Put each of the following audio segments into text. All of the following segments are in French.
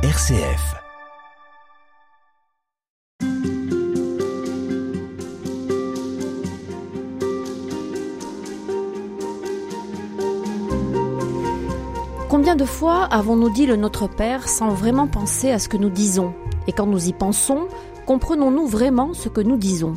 RCF. Combien de fois avons-nous dit le Notre Père sans vraiment penser à ce que nous disons? Et quand nous y pensons, comprenons-nous vraiment ce que nous disons?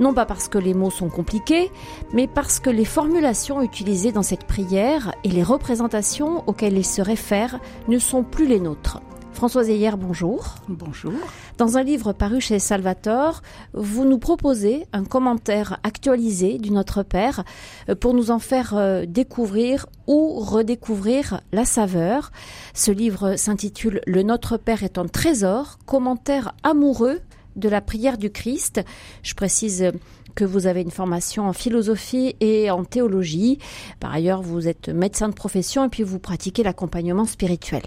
Non pas parce que les mots sont compliqués, mais parce que les formulations utilisées dans cette prière et les représentations auxquelles ils se réfèrent ne sont plus les nôtres. Françoise Heyer, bonjour. Bonjour. Dans un livre paru chez Salvatore, vous nous proposez un commentaire actualisé du Notre Père euh, pour nous en faire euh, découvrir ou redécouvrir la saveur. Ce livre s'intitule Le Notre Père est un trésor, commentaire amoureux de la prière du Christ. Je précise que vous avez une formation en philosophie et en théologie. Par ailleurs, vous êtes médecin de profession et puis vous pratiquez l'accompagnement spirituel.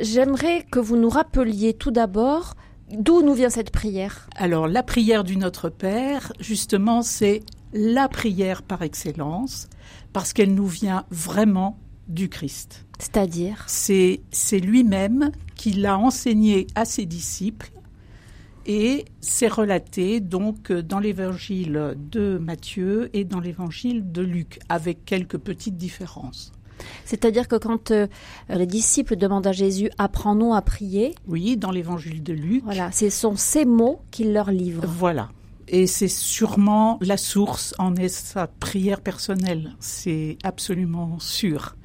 J'aimerais que vous nous rappeliez tout d'abord d'où nous vient cette prière. Alors la prière du Notre Père, justement, c'est la prière par excellence parce qu'elle nous vient vraiment du Christ. C'est-à-dire C'est lui-même qui l'a enseigné à ses disciples et c'est relaté donc dans l'évangile de Matthieu et dans l'évangile de Luc avec quelques petites différences. C'est-à-dire que quand euh, les disciples demandent à Jésus apprends-nous à prier. Oui, dans l'évangile de Luc. Voilà, ce sont ces mots qu'il leur livre. Voilà. Et c'est sûrement la source en est sa prière personnelle, c'est absolument sûr.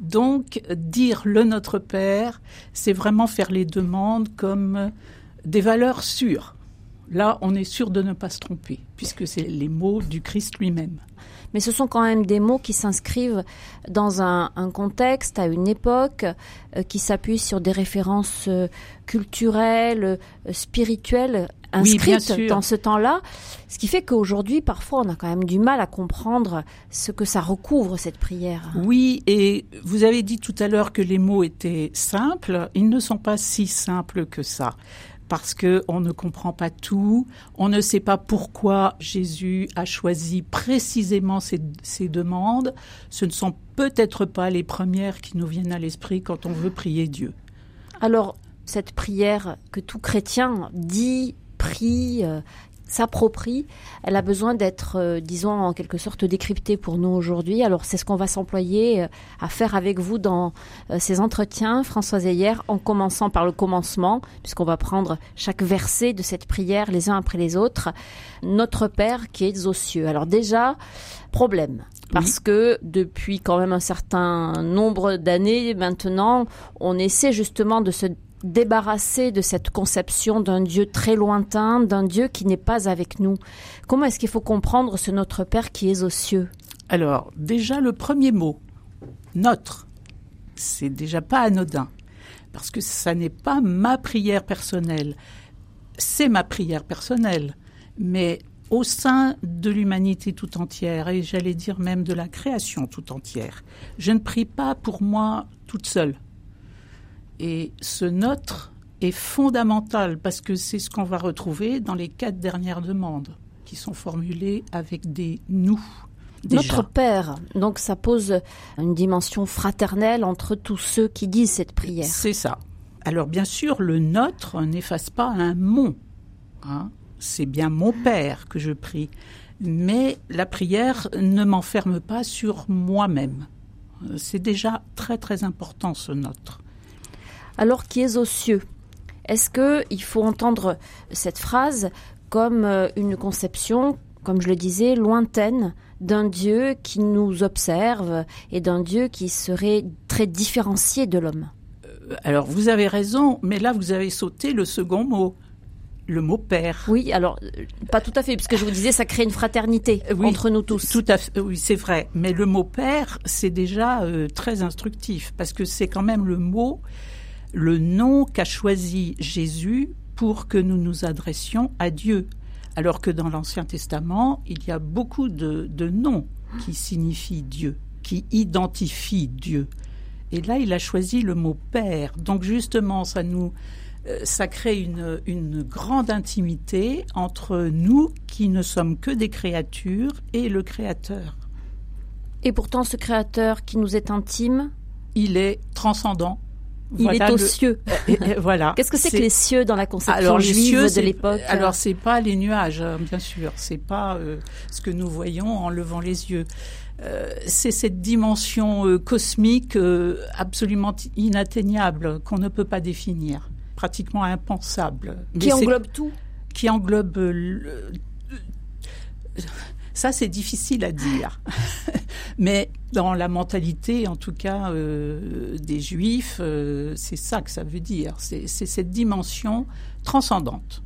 Donc, dire le Notre Père, c'est vraiment faire les demandes comme des valeurs sûres. Là, on est sûr de ne pas se tromper, puisque c'est les mots du Christ lui-même. Mais ce sont quand même des mots qui s'inscrivent dans un, contexte, à une époque, euh, qui s'appuient sur des références euh, culturelles, euh, spirituelles inscrites dans ce temps-là. Ce qui fait qu'aujourd'hui, parfois, on a quand même du mal à comprendre ce que ça recouvre, cette prière. Oui, et vous avez dit tout à l'heure que les mots étaient simples. Ils ne sont pas si simples que ça parce que on ne comprend pas tout, on ne sait pas pourquoi Jésus a choisi précisément ces, ces demandes. Ce ne sont peut-être pas les premières qui nous viennent à l'esprit quand on veut prier Dieu. Alors, cette prière que tout chrétien dit, prie, euh, s'approprie, elle a besoin d'être, euh, disons, en quelque sorte décryptée pour nous aujourd'hui. Alors c'est ce qu'on va s'employer euh, à faire avec vous dans euh, ces entretiens, Françoise Heyer, en commençant par le commencement, puisqu'on va prendre chaque verset de cette prière les uns après les autres. Notre Père qui est aux cieux. Alors déjà, problème. Parce que depuis quand même un certain nombre d'années maintenant, on essaie justement de se débarrasser de cette conception d'un Dieu très lointain, d'un Dieu qui n'est pas avec nous. Comment est-ce qu'il faut comprendre ce Notre Père qui est aux cieux? Alors, déjà le premier mot, notre, c'est déjà pas anodin, parce que ça n'est pas ma prière personnelle, c'est ma prière personnelle, mais au sein de l'humanité tout entière, et j'allais dire même de la création tout entière, je ne prie pas pour moi toute seule. Et ce notre est fondamental parce que c'est ce qu'on va retrouver dans les quatre dernières demandes qui sont formulées avec des nous. Notre Père, donc ça pose une dimension fraternelle entre tous ceux qui disent cette prière. C'est ça. Alors bien sûr, le notre n'efface pas un mon. Hein. C'est bien mon Père que je prie. Mais la prière ne m'enferme pas sur moi-même. C'est déjà très très important ce notre alors qui est aux cieux. Est-ce qu'il faut entendre cette phrase comme euh, une conception, comme je le disais, lointaine d'un Dieu qui nous observe et d'un Dieu qui serait très différencié de l'homme? Euh, Alors vous avez raison, mais là vous avez sauté le second mot le mot père. Oui, alors pas tout à fait, puisque je vous disais, ça crée une fraternité entre nous tous. Tout à fait, oui, c'est vrai. Mais le mot père, c'est déjà euh, très instructif, parce que c'est quand même le mot le nom qu'a choisi Jésus pour que nous nous adressions à Dieu. Alors que dans l'Ancien Testament, il y a beaucoup de, noms qui signifient Dieu, qui identifient Dieu. Et là, il a choisi le mot Père. Donc justement, ça nous, euh, ça crée une, une, grande intimité entre nous qui ne sommes que des créatures et le Créateur. Et pourtant, ce Créateur qui nous est intime, il est transcendant, Il est aux cieux. voilà. Qu'est-ce que c'est que les cieux dans la conception juive de l'époque? Alors c'est pas les nuages, hein, bien sûr. C'est pas euh, ce que nous voyons en levant les yeux. Euh, c'est cette dimension euh, cosmique absolument inatteignable qu'on ne peut pas définir, pratiquement impensable. Qui englobe tout? Qui englobe ça, c'est difficile à dire. Mais dans la mentalité, en tout cas, euh, des juifs, euh, c'est ça que ça veut dire. C'est cette dimension transcendante.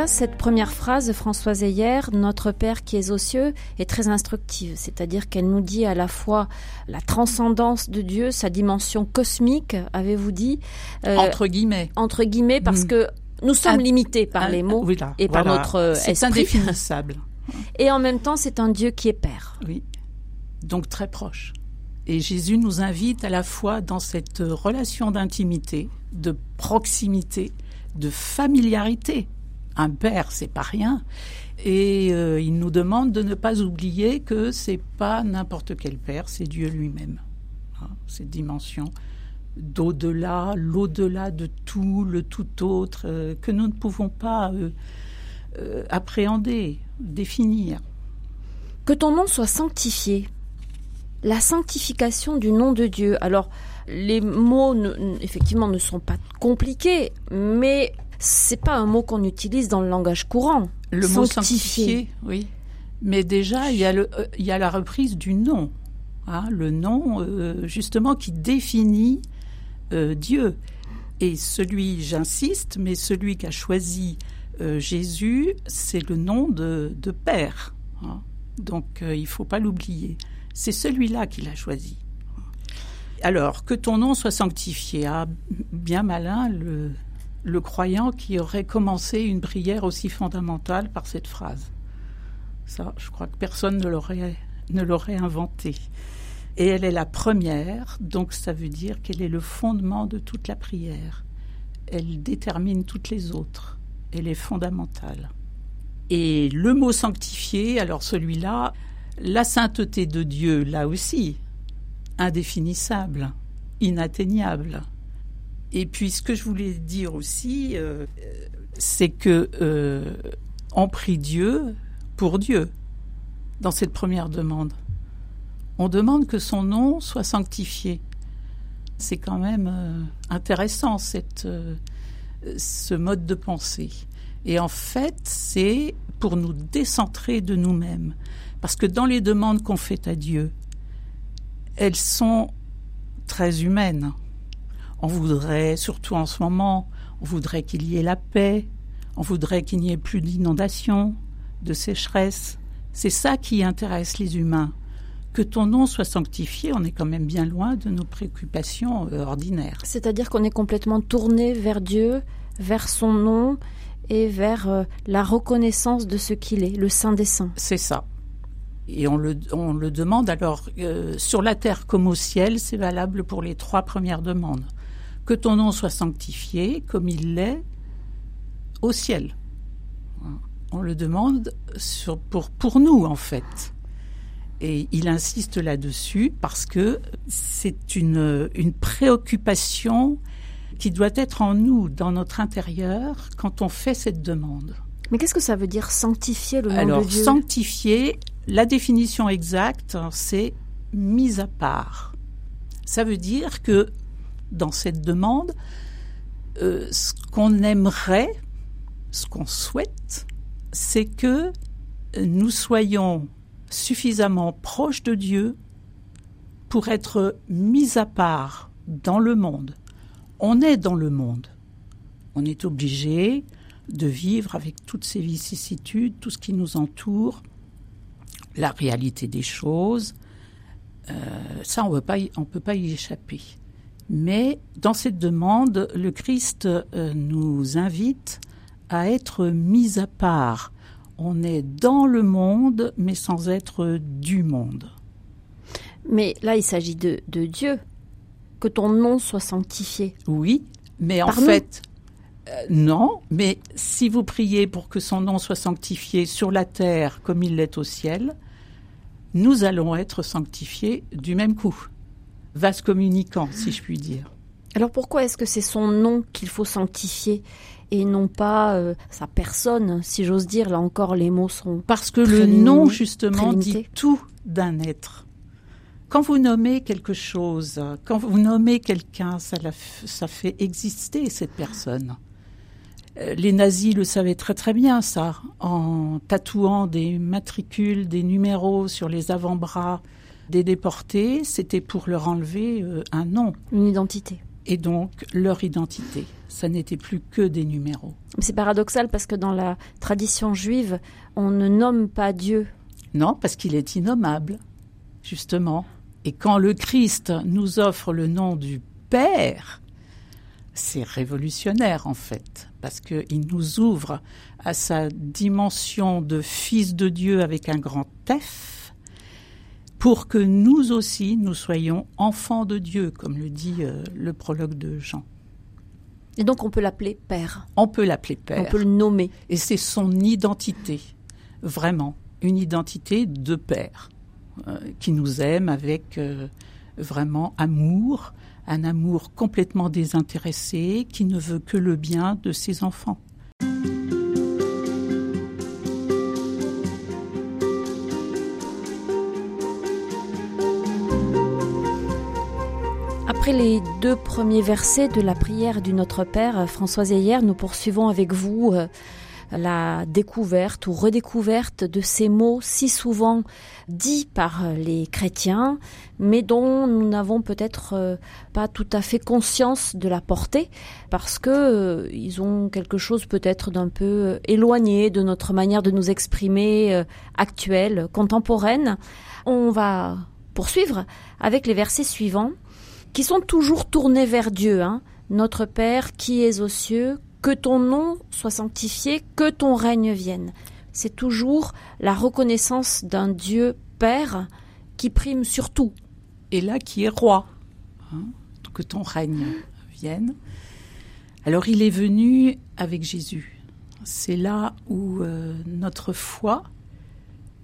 Déjà, cette première phrase de Françoise Ayer, Notre Père qui est aux cieux, est très instructive. C'est-à-dire qu'elle nous dit à la fois la transcendance de Dieu, sa dimension cosmique, avez-vous dit euh, Entre guillemets. Entre guillemets, parce mm. que nous sommes limités par les mots et par notre euh, esprit. C'est indéfinissable. Et en même temps, c'est un Dieu qui est Père. Oui, donc très proche. Et Jésus nous invite à la fois dans cette relation d'intimité, de proximité, de familiarité un père, c'est pas rien. Et euh, il nous demande de ne pas oublier que c'est pas n'importe quel père, c'est Dieu lui-même. Hein, cette dimension d'au-delà, l'au-delà de tout, le tout autre, euh, que nous ne pouvons pas euh, appréhender, définir. Que ton nom soit sanctifié. La sanctification du nom de Dieu. Alors, les mots, effectivement, ne sont pas compliqués, mais c'est pas un mot qu'on utilise dans le langage courant. Le mot sanctifié, oui. Mais déjà, il y a, le, euh, il y a la reprise du nom. Hein, le nom, euh, justement, qui définit euh, Dieu. Et celui, j'insiste, mais celui qu'a choisi Jésus, c'est le nom de, de Père. Hein. Donc, il ne faut pas l'oublier. C'est celui-là qu'il a choisi. Alors, que ton nom soit sanctifié. Ah, bien malin, le, le croyant qui aurait commencé une prière aussi fondamentale par cette phrase. Ça, je crois que personne ne l'aurait, ne l'aurait inventé. Et elle est la première, donc ça veut dire qu'elle est le fondement de toute la prière. Elle détermine toutes les autres. Elle est fondamentale. Et le mot sanctifié, alors celui-là, la sainteté de Dieu, là aussi, indéfinissable, inatteignable. Et puis ce que je voulais dire aussi, euh, c'est que euh, on prie Dieu pour Dieu dans cette première demande. On demande que son nom soit sanctifié. C'est quand même euh, intéressant cette, ce mode de pensée. Et en fait, c'est pour nous décentrer de nous-mêmes. Parce que dans les demandes qu'on fait à Dieu, elles sont très humaines. On voudrait, surtout en ce moment, on voudrait qu'il y ait la paix, on voudrait qu'il n'y ait plus d'inondations, de sécheresse. C'est ça qui intéresse les humains. Que ton nom soit sanctifié, on est quand même bien loin de nos préoccupations euh, ordinaires. C'est-à-dire qu'on est complètement tourné vers Dieu, vers son nom et vers euh, la reconnaissance de ce qu'il est, le Saint des Saints. C'est ça. Et on le, on le demande alors, euh, sur la terre comme au ciel, c'est valable pour les trois premières demandes que ton nom soit sanctifié comme il l'est au ciel. On le demande pour, pour nous, en fait. Et il insiste là-dessus parce que c'est une, une préoccupation qui doit être en nous, dans notre intérieur, quand on fait cette demande. Mais qu'est-ce que ça veut dire sanctifier le nom Alors, de Dieu? sanctifier, la définition exacte, c'est mise à part. Ça veut dire que dans cette demande, euh, ce qu'on aimerait, ce qu'on souhaite, c'est que nous soyons suffisamment proches de Dieu pour être mis à part dans le monde. On est dans le monde. On est obligé de vivre avec toutes ces vicissitudes, tout ce qui nous entoure, la réalité des choses. Euh, ça, on ne peut pas y échapper. Mais dans cette demande, le Christ euh, nous invite à être mis à part. On est dans le monde, mais sans être du monde. Mais là, il s'agit de, de Dieu. Que ton nom soit sanctifié. Oui, mais en nous. fait, euh, non. Mais si vous priez pour que son nom soit sanctifié sur la terre comme il l'est au ciel, nous allons être sanctifiés du même coup. Vase communicant, si je puis dire. Alors pourquoi est-ce que c'est son nom qu'il faut sanctifier et non pas euh, sa personne, si j'ose dire Là encore, les mots sont... Parce que le nom, justement, dit tout d'un être. Quand vous nommez quelque chose, quand vous nommez quelqu'un, ça, la ça fait exister cette personne. Euh, Les nazis le savaient très très bien, ça, en tatouant des matricules, des numéros sur les avant-bras des déportés, c'était pour leur enlever euh, un nom Une identité. et donc leur identité. Ça n'était plus que des numéros. C'est paradoxal parce que dans la tradition juive, on ne nomme pas Dieu. Non, parce qu'il est innommable, justement. Et quand le Christ nous offre le nom du Père, c'est révolutionnaire en fait, parce qu'il nous ouvre à sa dimension de Fils de Dieu avec un grand F, pour que nous aussi, nous soyons enfants de Dieu, comme le dit euh, le prologue de Jean. Et donc on peut l'appeler Père. On peut l'appeler Père. On peut le nommer. Et c'est son identité, vraiment, une identité de père, euh, qui nous aime avec euh, vraiment amour, un amour complètement désintéressé, qui ne veut que le bien de ses enfants. Les deux premiers versets de la prière du Notre Père, euh, Françoise hier, nous poursuivons avec vous euh, la découverte ou redécouverte de ces mots si souvent dits par euh, les chrétiens, mais dont nous n'avons peut-être pas tout à fait conscience de la portée, parce que ils ont quelque chose peut-être d'un peu éloigné de notre manière de nous exprimer actuelle, contemporaine. On va poursuivre avec les versets suivants qui sont toujours tournés vers Dieu. Hein. Notre Père qui es aux cieux, que ton nom soit sanctifié, que ton règne vienne. C'est toujours la reconnaissance d'un Dieu Père qui prime sur tout. Et là, qui est roi, hein, que ton règne vienne. Alors, il est venu avec Jésus. C'est là où euh, notre foi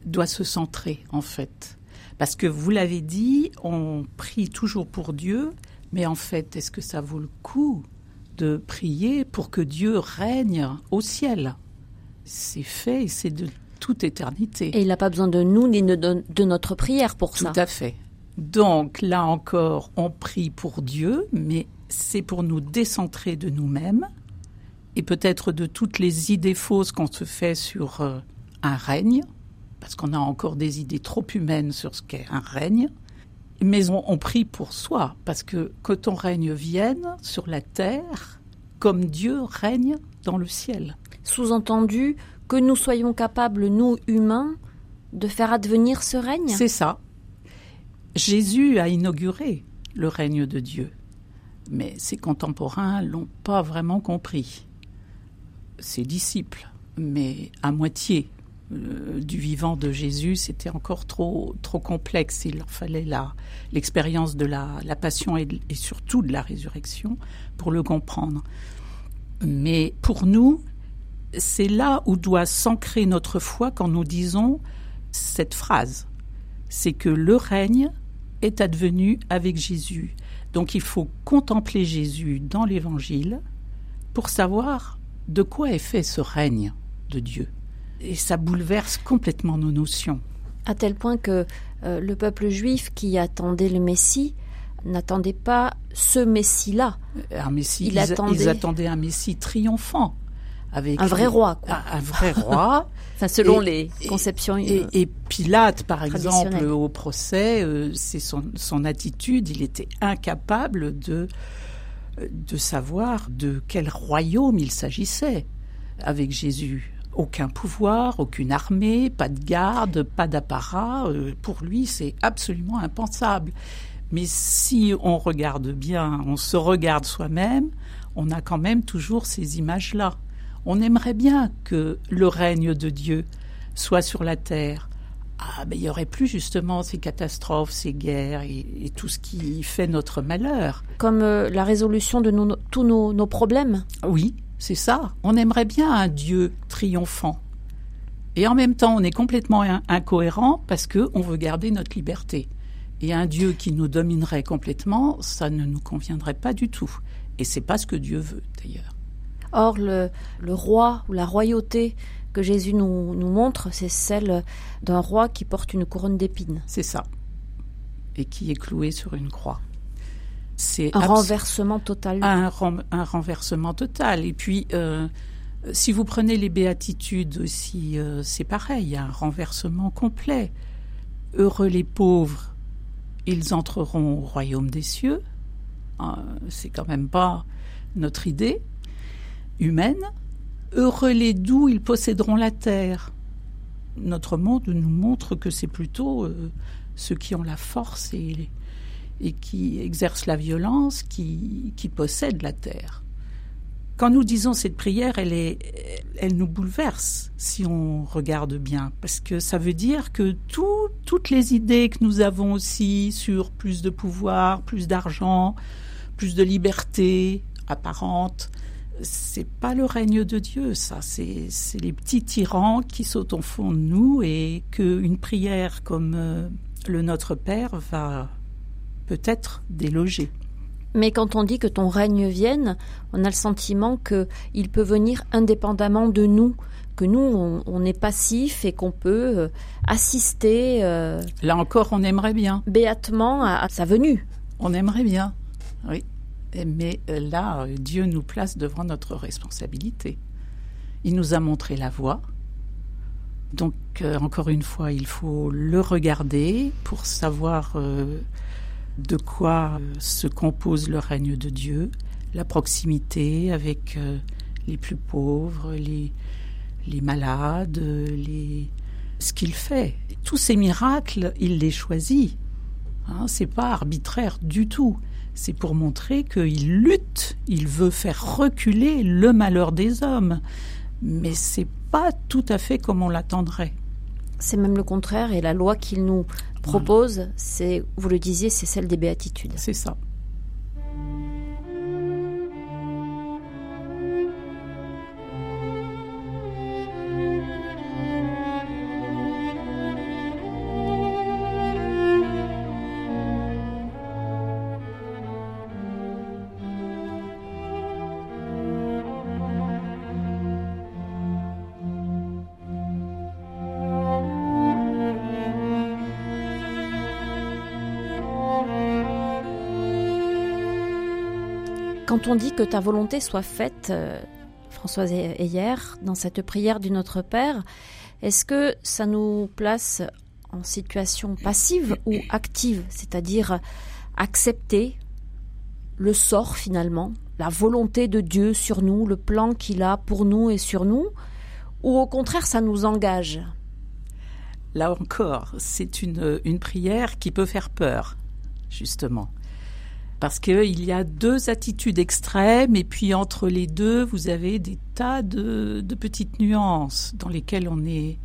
doit se centrer, en fait. Parce que vous l'avez dit, on prie toujours pour Dieu, mais en fait, est-ce que ça vaut le coup de prier pour que Dieu règne au ciel? C'est fait et c'est de toute éternité. Et il n'a pas besoin de nous ni de, de notre prière pour Tout ça. à fait. Donc là encore, on prie pour Dieu, mais c'est pour nous décentrer de nous-mêmes et peut-être de toutes les idées fausses qu'on se fait sur euh, un règne, parce qu'on a encore des idées trop humaines sur ce qu'est un règne. Mais on, on prie pour soi, parce que que ton règne vienne sur la terre comme Dieu règne dans le ciel. Sous-entendu que nous soyons capables, nous humains, de faire advenir ce règne? C'est ça. Jésus a inauguré le règne de Dieu, mais ses contemporains l'ont pas vraiment compris. Ses disciples, mais à moitié. Euh, du vivant de Jésus, c'était encore trop trop complexe. Il leur fallait la l'expérience de la, la passion et, et surtout de la résurrection pour le comprendre. Mais pour nous, c'est là où doit s'ancrer notre foi quand nous disons cette phrase. C'est que le règne est advenu avec Jésus. Donc il faut contempler Jésus dans l'Évangile pour savoir de quoi est fait ce règne de Dieu. Et ça bouleverse complètement nos notions. À tel point que euh, le peuple juif qui attendait le Messie n'attendait pas ce Messie-là. Un Messie, Il ils, attendait- ils attendaient un Messie triomphant. Avec Un vrai les- roi, quoi. Un, un vrai roi. Enfin, selon Et- les conceptions. Et, euh, et Pilate, par exemple, au procès, euh, c'est son, son attitude, il était incapable de, de savoir de quel royaume il s'agissait avec Jésus. Aucun pouvoir, aucune armée, pas de garde, pas d'apparat. euh, pour lui, c'est absolument impensable. Mais si on regarde bien, on se regarde soi-même, on a quand même toujours ces images-là. On aimerait bien que le règne de Dieu soit sur la terre. Ah, ben, il n'y aurait plus justement ces catastrophes, ces guerres et, tout ce qui fait notre malheur. Comme euh, la résolution de tous nos, problèmes? Oui, c'est ça. On aimerait bien un Dieu triomphant. Et en même temps, on est complètement incohérent parce qu'on veut garder notre liberté. Et un Dieu qui nous dominerait complètement, ça ne nous conviendrait pas du tout. Et c'est pas ce que Dieu veut, d'ailleurs. Or, le, le roi ou la royauté que Jésus nous, nous montre, c'est celle d'un roi qui porte une couronne d'épines. C'est ça. Et qui est cloué sur une croix. C'est un renversement total. Un, un, renversement total. Et puis, euh, si vous prenez les béatitudes aussi, euh, c'est pareil, il y a un renversement complet. Heureux les pauvres, ils entreront au royaume des cieux. Euh, c'est quand même pas notre idée humaine. Heureux les doux, ils posséderont la terre. Notre monde nous montre que c'est plutôt ceux qui ont la force et, et qui exercent la violence qui, qui, possèdent la terre. Quand nous disons cette prière, elle, nous bouleverse si on regarde bien, parce que ça veut dire que tout, toutes les idées que nous avons aussi sur plus de pouvoir, plus d'argent, plus de liberté apparente, c'est pas le règne de Dieu, ça. C'est les petits tyrans qui sautent au fond de nous et qu'une prière comme euh, le Notre Père va peut-être déloger. Mais quand on dit que ton règne vienne, on a le sentiment qu'il peut venir indépendamment de nous, que nous, on, est passif et qu'on peut euh, assister. Euh, Là encore, on aimerait bien. Béatement à sa venue. On aimerait bien, oui mais euh, là, Dieu nous place devant notre responsabilité. Il nous a montré la voie. Donc, euh, encore une fois, il faut le regarder pour savoir euh, de quoi se compose le règne de Dieu, la proximité avec les plus pauvres, les, les malades, les... ce qu'il fait. Tous ces miracles, il les choisit. Hein, c'est pas arbitraire du tout c'est pour montrer qu'il lutte, il veut faire reculer le malheur des hommes. Mais c'est pas tout à fait comme on l'attendrait. C'est même le contraire, et la loi qu'il nous propose, c'est, vous le disiez, c'est celle des béatitudes. C'est ça. On dit que ta volonté soit faite, euh, Françoise hier, dans cette prière du Notre Père, est-ce que ça nous place en situation passive ou active, c'est-à-dire accepter le sort finalement, la volonté de Dieu sur nous, le plan qu'il a pour nous et sur nous, ou au contraire ça nous engage? Là encore, c'est une, une prière qui peut faire peur, justement parce qu'il y a deux attitudes extrêmes et puis entre les deux, vous avez des tas de, petites nuances dans lesquelles on est,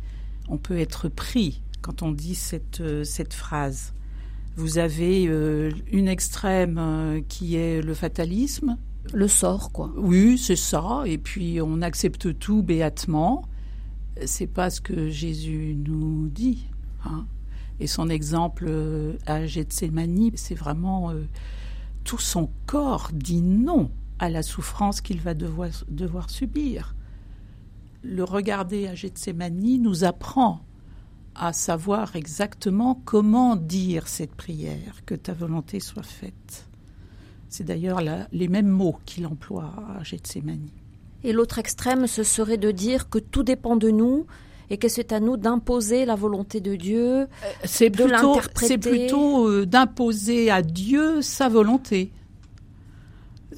on peut être pris quand on dit cette, euh, cette phrase. Vous avez euh, une extrême euh, qui est le fatalisme. Le sort, quoi. Oui, c'est ça. Et puis on accepte tout béatement. C'est pas ce que Jésus nous dit. Hein. Et son exemple à Gethsemane, c'est vraiment tout son corps dit non à la souffrance qu'il va devoir, subir. Le regarder à Gethsemane nous apprend à savoir exactement comment dire cette prière, que ta volonté soit faite. C'est d'ailleurs les mêmes mots qu'il emploie à Gethsemane. Et l'autre extrême, ce serait de dire que tout dépend de nous et que c'est à nous d'imposer la volonté de Dieu, euh, c'est plutôt, C'est plutôt euh, d'imposer à Dieu sa volonté.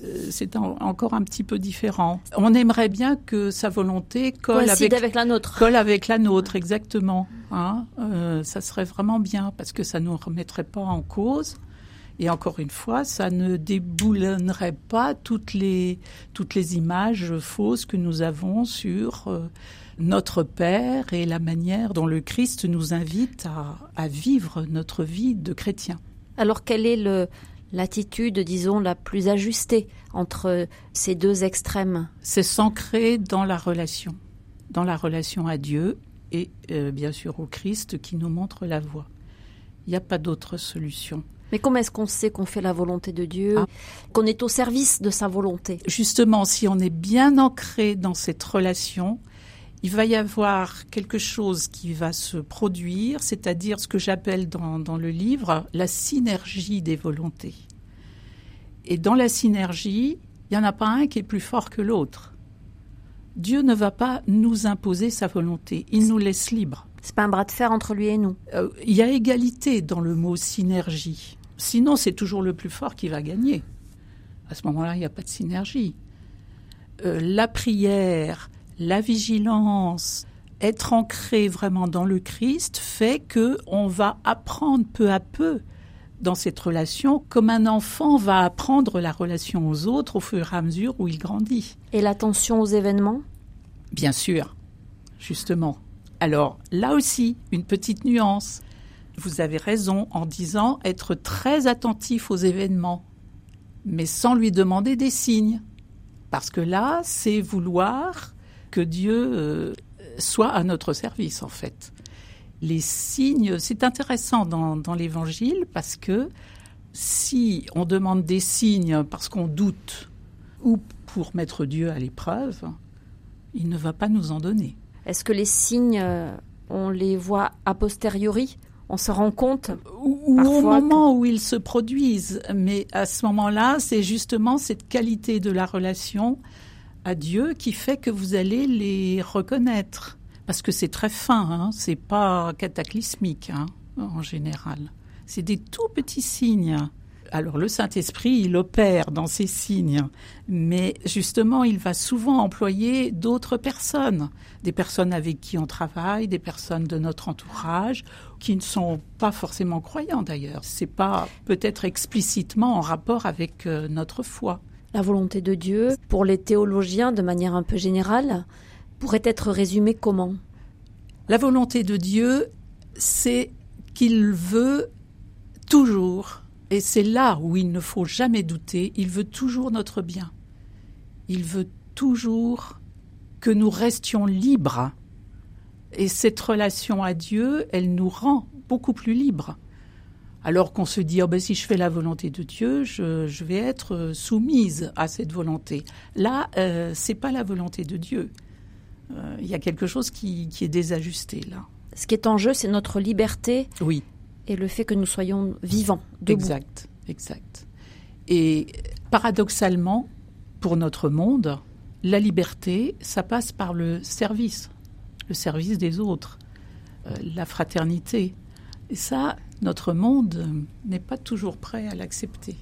Euh, c'est encore un petit peu différent. On aimerait bien que sa volonté colle avec, la nôtre. Colle avec la nôtre, exactement. Hein ça serait vraiment bien parce que ça ne nous remettrait pas en cause Et encore une fois, ça ne déboulonnerait pas toutes les, toutes les images fausses que nous avons sur euh, notre Père et la manière dont le Christ nous invite à, à vivre notre vie de chrétien. Alors quelle est l'attitude, disons, la plus ajustée entre ces deux extrêmes? C'est s'ancrer dans la relation, dans la relation à Dieu et euh, bien sûr au Christ qui nous montre la voie. Il n'y a pas d'autre solution. Mais comment est-ce qu'on sait qu'on fait la volonté de Dieu, ah. qu'on est au service de sa volonté? Justement, si on est bien ancré dans cette relation, il va y avoir quelque chose qui va se produire, c'est-à-dire ce que j'appelle dans, dans, le livre la synergie des volontés. Et dans la synergie, il n'y en a pas un qui est plus fort que l'autre. Dieu ne va pas nous imposer sa volonté, il nous laisse libres. C'est pas un bras de fer entre lui et nous. Euh, il y a égalité dans le mot synergie. Sinon, c'est toujours le plus fort qui va gagner. À ce moment-là, il n'y a pas de synergie. Euh, la prière, la vigilance, être ancré vraiment dans le Christ fait que on va apprendre peu à peu dans cette relation comme un enfant va apprendre la relation aux autres au fur et à mesure où il grandit. Et l'attention aux événements? Bien sûr, justement. Alors là aussi, une petite nuance. Vous avez raison en disant être très attentif aux événements, mais sans lui demander des signes. Parce que là, c'est vouloir que Dieu euh, soit à notre service, en fait les signes. C'est intéressant dans, l'Évangile parce que si on demande des signes parce qu'on doute ou pour mettre Dieu à l'épreuve, il ne va pas nous en donner. Est-ce que les signes, euh, on les voit a posteriori? On se rend compte? Ou, au moment où ils se produisent. Mais à ce moment-là, c'est justement cette qualité de la relation à Dieu qui fait que vous allez les reconnaître parce que c'est très fin, hein, c'est pas cataclysmique hein, en général. C'est des tout petits signes. Alors le Saint-Esprit, il opère dans ces signes, mais justement, il va souvent employer d'autres personnes, des personnes avec qui on travaille, des personnes de notre entourage, qui ne sont pas forcément croyants d'ailleurs. C'est pas peut-être explicitement en rapport avec euh, notre foi. La volonté de Dieu, pour les théologiens de manière un peu générale, pourrait être résumé comment? La volonté de Dieu, c'est qu'il veut toujours, et c'est là où il ne faut jamais douter, il veut toujours notre bien. Il veut toujours que nous restions libres. Et cette relation à Dieu, elle nous rend beaucoup plus libres. Alors qu'on se dit, oh ben, si je fais la volonté de Dieu, je, vais être soumise à cette volonté. Là, euh, c'est pas la volonté de Dieu. Euh, il y a quelque chose qui, est désajusté là. Ce qui est en jeu, c'est notre liberté. Oui. Et le fait que nous soyons vivants. Debout. Exact, exact. Et paradoxalement, pour notre monde, la liberté, ça passe par le service, le service des autres, euh, la fraternité. Et ça, notre monde n'est pas toujours prêt à l'accepter.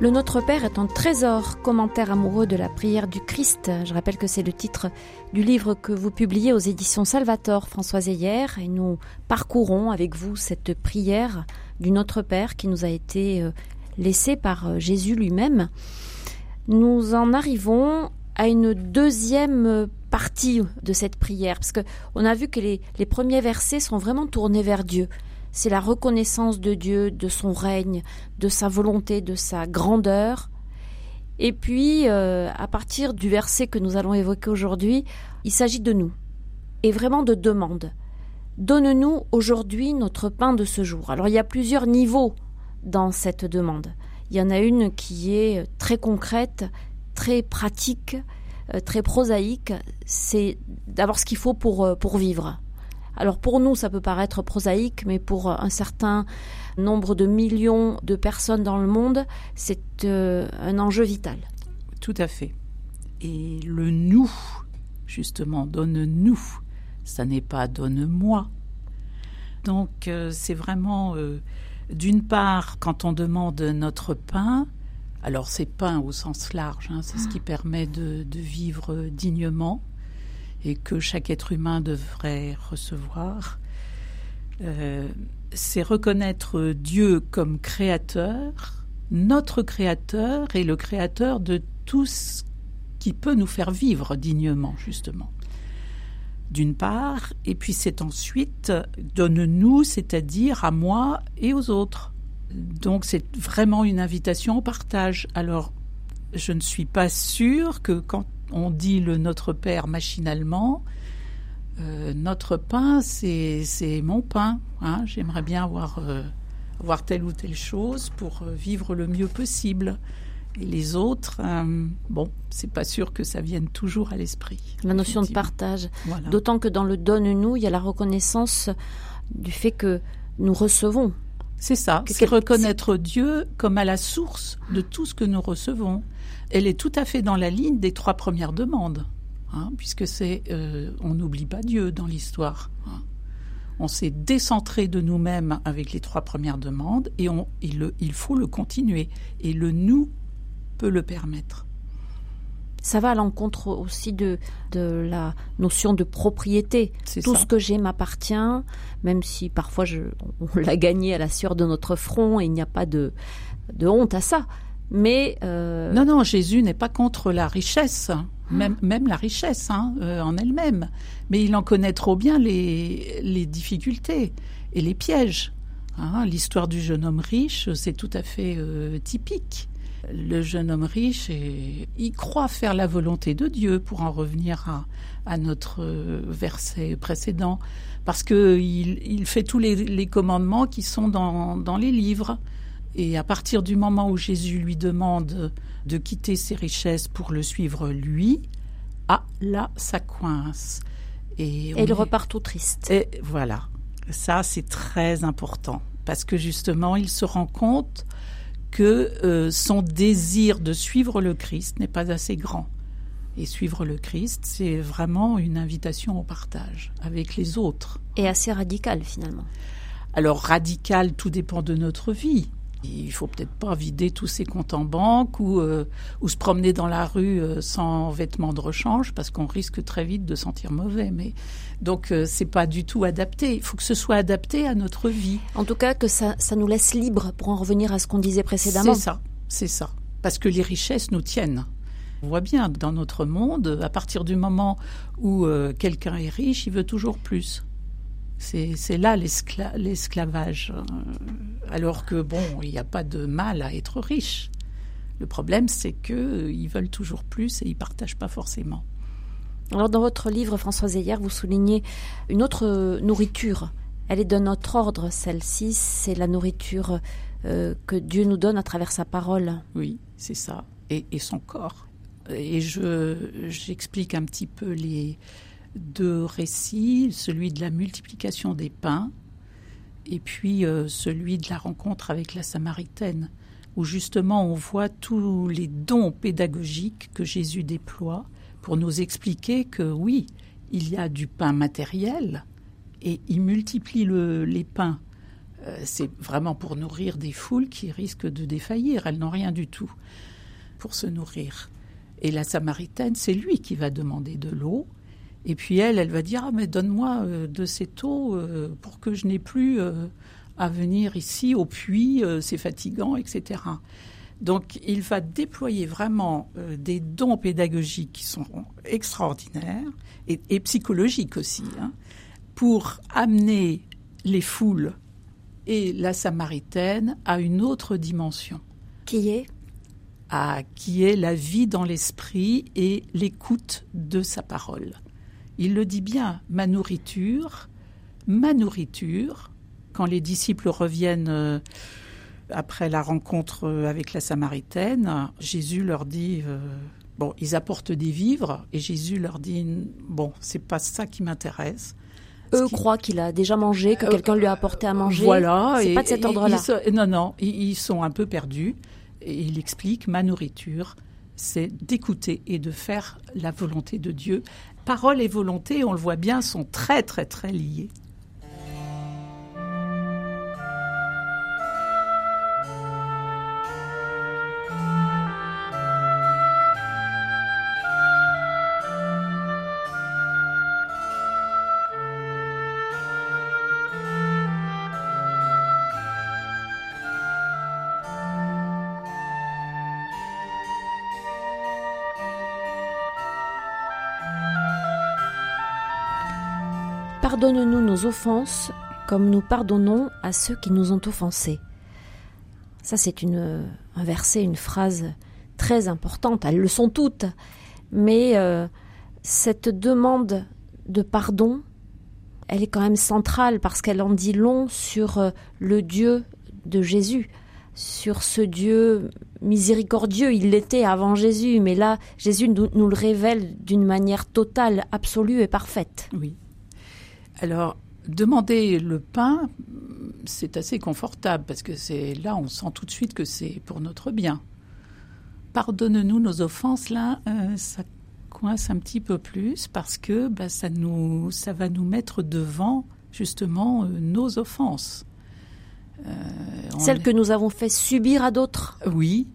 Le Notre Père est un trésor, commentaire amoureux de la prière du Christ. Je rappelle que c'est le titre du livre que vous publiez aux éditions Salvator, Françoise Ayer, et nous parcourons avec vous cette prière du Notre Père qui nous a été euh, laissée par euh, Jésus lui-même. Nous en arrivons à une deuxième partie de cette prière, parce que on a vu que les, les premiers versets sont vraiment tournés vers Dieu c'est la reconnaissance de Dieu, de son règne, de sa volonté, de sa grandeur. Et puis, euh, à partir du verset que nous allons évoquer aujourd'hui, il s'agit de nous, et vraiment de demande. Donne-nous aujourd'hui notre pain de ce jour. Alors il y a plusieurs niveaux dans cette demande. Il y en a une qui est très concrète, très pratique, euh, très prosaïque. C'est d'avoir ce qu'il faut pour, euh, pour vivre. Alors pour nous, ça peut paraître prosaïque, mais pour un certain nombre de millions de personnes dans le monde, c'est euh, un enjeu vital. Tout à fait. Et le nous, justement, donne-nous, ça n'est pas donne-moi. Donc c'est vraiment, d'une part, quand on demande notre pain, Alors c'est pain au sens large, hein, c'est ce qui permet de, vivre dignement et que chaque être humain devrait recevoir. Euh, c'est reconnaître Dieu comme créateur, notre créateur et le créateur de tout ce qui peut nous faire vivre dignement, justement. D'une part, et puis c'est ensuite donne-nous, c'est-à-dire à moi et aux autres. Donc c'est vraiment une invitation au partage. Alors, je ne suis pas sûre que quand on dit le Notre Père machinalement, euh, notre pain, c'est mon pain. Hein. J'aimerais bien avoir, euh, avoir, telle ou telle chose pour euh, vivre le mieux possible. Et les autres, bon, c'est pas sûr que ça vienne toujours à l'esprit. La notion de partage. D'autant que dans le donne-nous, il y a la reconnaissance du fait que nous recevons. C'est ça, c'est reconnaître Dieu comme à la source de tout ce que nous recevons. Elle est tout à fait dans la ligne des trois premières demandes, hein, puisque c'est, euh, on n'oublie pas Dieu dans l'histoire. Hein. On s'est décentré de nous-mêmes avec les trois premières demandes et on, il faut le continuer. Et le nous peut le permettre ça va à l'encontre aussi de, de la notion de propriété. Tout ce que j'ai m'appartient, même si parfois je, on l'a gagné à la sueur de notre front et il n'y a pas de, de honte à ça. Mais euh, non, non, Jésus n'est pas contre la richesse, même, même la richesse hein, euh, en elle-même. Mais il en connaît trop bien les, les difficultés et les pièges. Hein. L'histoire du jeune homme riche, c'est tout à fait euh, typique le jeune homme riche, et, il croit faire la volonté de Dieu, pour en revenir à, notre euh, verset précédent, parce qu'il il fait tous les, commandements qui sont dans, les livres. Et à partir du moment où Jésus lui demande de quitter ses richesses pour le suivre lui, ah là, ça coince. Et, il repart tout triste. Et voilà, ça c'est très important, parce que justement, il se rend compte que euh, son désir de suivre le Christ n'est pas assez grand. Et suivre le Christ, c'est vraiment une invitation au partage avec les autres. Et assez radical finalement. Alors radical, tout dépend de notre vie. Il faut peut-être pas vider tous ses comptes en banque ou, euh, ou se promener dans la rue euh, sans vêtements de rechange parce qu'on risque très vite de sentir mauvais. Mais donc euh, c'est pas du tout adapté. Il faut que ce soit adapté à notre vie. En tout cas que ça, ça nous laisse libre pour en revenir à ce qu'on disait précédemment. C'est ça, c'est ça. Parce que les richesses nous tiennent. On voit bien dans notre monde, à partir du moment où quelqu'un est riche, il veut toujours plus. C'est là l'esclavage. Euh, alors que, bon, il n'y a pas de mal à être riche. Le problème, c'est qu'ils euh, veulent toujours plus et ils ne partagent pas forcément. Alors, dans votre livre, Françoise Ayer, vous soulignez une autre euh, nourriture. Elle est de notre ordre, celle-ci. C'est la nourriture que Dieu nous donne à travers sa parole. Oui, c'est ça. Et, et, son corps. Et j'explique un petit peu les, deux récits, celui de la multiplication des pains et puis euh, celui de la rencontre avec la Samaritaine, où justement on voit tous les dons pédagogiques que Jésus déploie pour nous expliquer que oui, il y a du pain matériel et il multiplie les pains. Euh, c'est vraiment pour nourrir des foules qui risquent de défaillir. Elles n'ont rien du tout pour se nourrir. Et la Samaritaine, c'est lui qui va demander de l'eau et puis elle, elle va dire ah mais donne-moi euh, de cette eau euh, pour que je n'ai plus euh, à venir ici au puits, c'est fatigant, etc. Donc il va déployer vraiment des dons pédagogiques qui sont extraordinaires et, psychologiques aussi hein, pour amener les foules et la Samaritaine à une autre dimension. Qui est? À, qui est la vie dans l'esprit et l'écoute de sa parole. Il le dit bien, ma nourriture, ma nourriture, quand les disciples reviennent euh, après la rencontre euh, avec la Samaritaine, Jésus leur dit euh, bon, ils apportent des vivres et Jésus leur dit bon, c'est pas ça qui m'intéresse. Eux croient qu'il a déjà mangé, que quelqu'un lui a apporté à manger. Voilà. C'est pas de cet ordre-là. Non, non, ils sont un peu perdus. Et il explique ma nourriture, c'est d'écouter et de faire la volonté de Dieu parole et volonté, on le voit bien, sont très très très liées. Offenses comme nous pardonnons à ceux qui nous ont offensés. Ça, c'est un verset, une phrase très importante. Elles le sont toutes. Mais euh, cette demande de pardon, elle est quand même centrale parce qu'elle en dit long sur euh, le Dieu de Jésus, sur ce Dieu miséricordieux. Il l'était avant Jésus, mais là, Jésus nous, nous le révèle d'une manière totale, absolue et parfaite. Oui. Alors, demander le pain, c'est assez confortable parce que c'est là, on sent tout de suite que c'est pour notre bien. Pardonne-nous nos offenses, là, euh, ça coince un petit peu plus parce que bah, ça, nous, ça va nous mettre devant justement euh, nos offenses. Euh, Celles que nous avons fait subir à d'autres. Oui,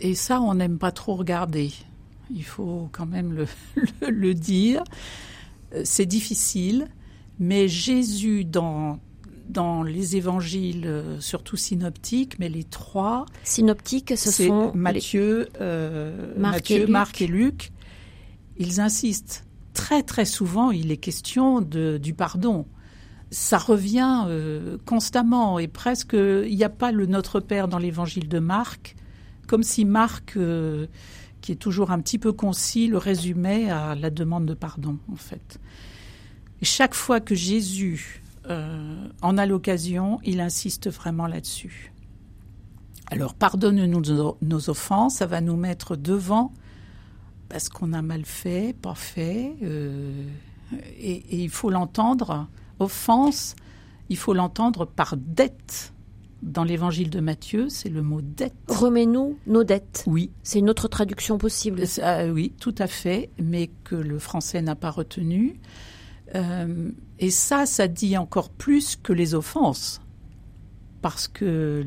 et ça, on n'aime pas trop regarder. Il faut quand même le, le, le dire. C'est difficile, mais Jésus, dans, dans les évangiles, euh, surtout synoptiques, mais les trois. Synoptiques, ce sont. Matthieu, euh, Marc, Matthieu et Marc et Luc. Ils insistent. Très, très souvent, il est question de, du pardon. Ça revient euh, constamment et presque. Il n'y a pas le Notre Père dans l'évangile de Marc, comme si Marc. Euh, qui est toujours un petit peu concis, le résumait à la demande de pardon, en fait. Et chaque fois que Jésus euh, en a l'occasion, il insiste vraiment là-dessus. Alors, pardonne-nous nos, nos, offenses, ça va nous mettre devant parce qu'on a mal fait, pas fait, euh, et, et, il faut l'entendre. Offense, il faut l'entendre par dette. Dans l'évangile de Matthieu, c'est le mot dette. Remets-nous nos dettes. Oui. C'est une autre traduction possible. Euh, oui, tout à fait, mais que le français n'a pas retenu. Euh, et ça, ça dit encore plus que les offenses. Parce que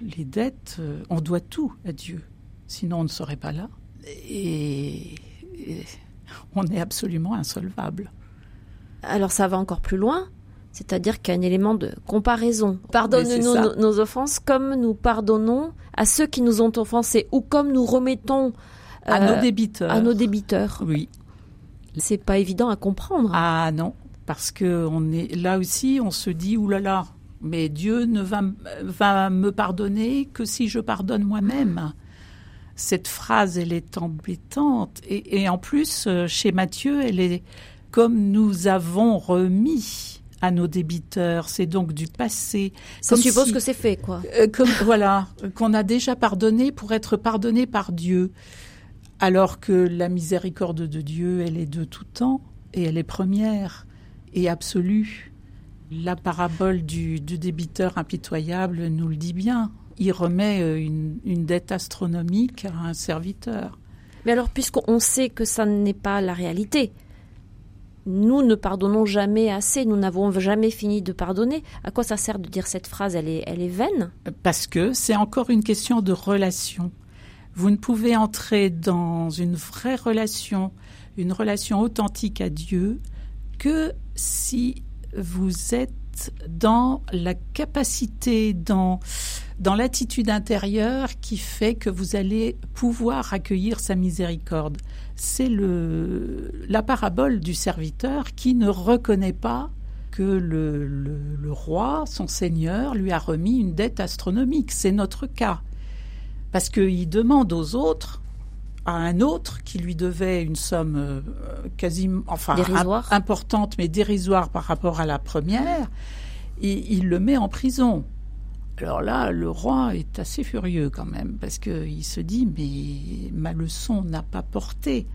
les dettes, euh, on doit tout à Dieu. Sinon, on ne serait pas là. Et, et on est absolument insolvable. Alors, ça va encore plus loin. C'est-à-dire qu'il y a un élément de comparaison. Pardonne-nous nos, nos, offenses comme nous pardonnons à ceux qui nous ont offensés ou comme nous remettons euh, à nos débiteurs. À nos débiteurs. Oui. C'est pas évident à comprendre. Ah non, parce que on est là aussi, on se dit oulala, là là, mais Dieu ne va, va me pardonner que si je pardonne moi-même. Cette phrase, elle est embêtante et, et en plus, euh, chez Matthieu, elle est comme nous avons remis à nos débiteurs. C'est donc du passé. Ça suppose si, que c'est fait, quoi. Euh, comme, voilà, qu'on a déjà pardonné pour être pardonné par Dieu. Alors que la miséricorde de Dieu, elle est de tout temps et elle est première et absolue. La parabole du, du débiteur impitoyable nous le dit bien. Il remet une, une dette astronomique à un serviteur. Mais alors, puisqu'on sait que ça n'est pas la réalité, nous ne pardonnons jamais assez, nous n'avons jamais fini de pardonner. À quoi ça sert de dire cette phrase? Elle est, elle est vaine? Parce que c'est encore une question de relation. Vous ne pouvez entrer dans une vraie relation, une relation authentique à Dieu, que si vous êtes dans la capacité, dans, dans l'attitude intérieure qui fait que vous allez pouvoir accueillir sa miséricorde. C'est le, la parabole du serviteur qui ne reconnaît pas que le, le, le roi, son seigneur, lui a remis une dette astronomique. C'est notre cas. Parce qu'il demande aux autres à un autre qui lui devait une somme euh, quasiment, enfin, dérisoire. importante, mais dérisoire par rapport à la première, et il le met en prison. Alors là, le roi est assez furieux quand même, parce qu'il se dit, mais ma leçon n'a pas porté.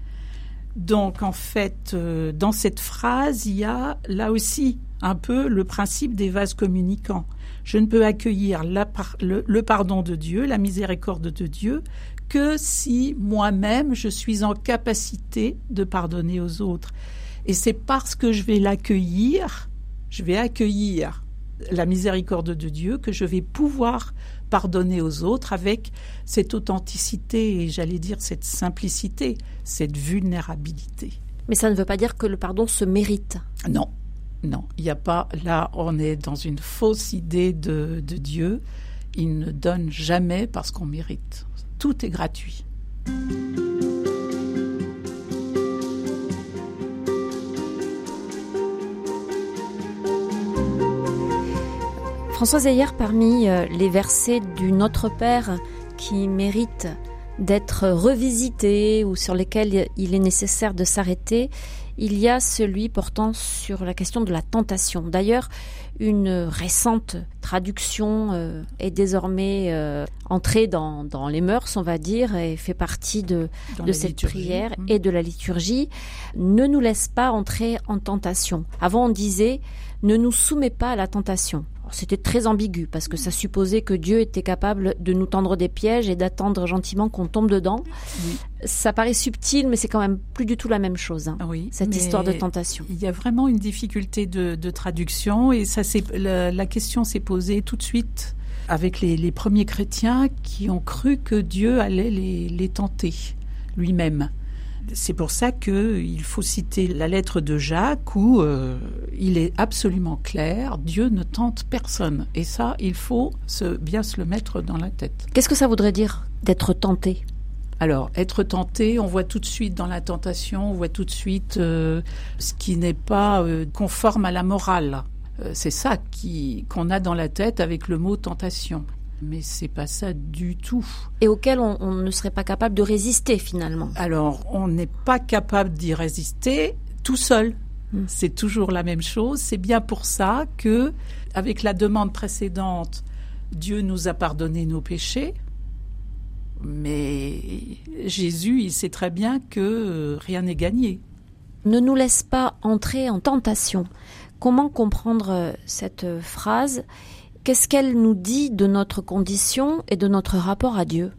Donc en fait, euh, dans cette phrase, il y a là aussi un peu le principe des vases communicants. Je ne peux accueillir la, le, le, pardon de Dieu, la miséricorde de Dieu, que si moi-même je suis en capacité de pardonner aux autres. Et c'est parce que je vais l'accueillir, je vais accueillir la miséricorde de Dieu que je vais pouvoir pardonner aux autres avec cette authenticité et j'allais dire cette simplicité, cette vulnérabilité. Mais ça ne veut pas dire que le pardon se mérite. Non, non, il n'y a pas. Là, on est dans une fausse idée de, Dieu. Il ne donne jamais parce qu'on mérite. Tout est gratuit. Françoise Ayer, parmi euh, les versets du Notre Père qui méritent d'être revisités ou sur lesquels il est nécessaire de s'arrêter, il y a celui portant sur la question de la tentation. D'ailleurs, une récente traduction euh, est désormais euh, entrée dans, les mœurs, on va dire, et fait partie de, de cette prière mmh. et de la liturgie. Ne nous laisse pas entrer en tentation. Avant, on disait ne nous soumets pas à la tentation. C'était très ambigu parce que ça supposait que Dieu était capable de nous tendre des pièges et d'attendre gentiment qu'on tombe dedans. Ça paraît subtil, mais c'est quand même plus du tout la même chose. Hein, oui, cette histoire de tentation. Il y a vraiment une difficulté de, traduction et ça, la, la question s'est posée tout de suite avec les, premiers chrétiens qui ont cru que Dieu allait les tenter lui-même. C'est pour ça qu'il faut citer la lettre de Jacques où euh, il est absolument clair, Dieu ne tente personne. Et ça, il faut se, bien se le mettre dans la tête. Qu'est-ce que ça voudrait dire d'être tenté? Alors, être tenté, on voit tout de suite dans la tentation, on voit tout de suite euh, ce qui n'est pas euh, conforme à la morale. c'est ça qui qu'on a dans la tête avec le mot tentation. Mais c'est pas ça du tout. Et auquel on, ne serait pas capable de résister finalement. Alors, on n'est pas capable d'y résister tout seul. Hmm. C'est toujours la même chose. C'est bien pour ça que, avec la demande précédente, Dieu nous a pardonné nos péchés. Mais Jésus, il sait très bien que euh, rien n'est gagné. Ne nous laisse pas entrer en tentation. Comment comprendre euh, cette phrase? Qu'est-ce qu'elle nous dit de notre condition et de notre rapport à Dieu?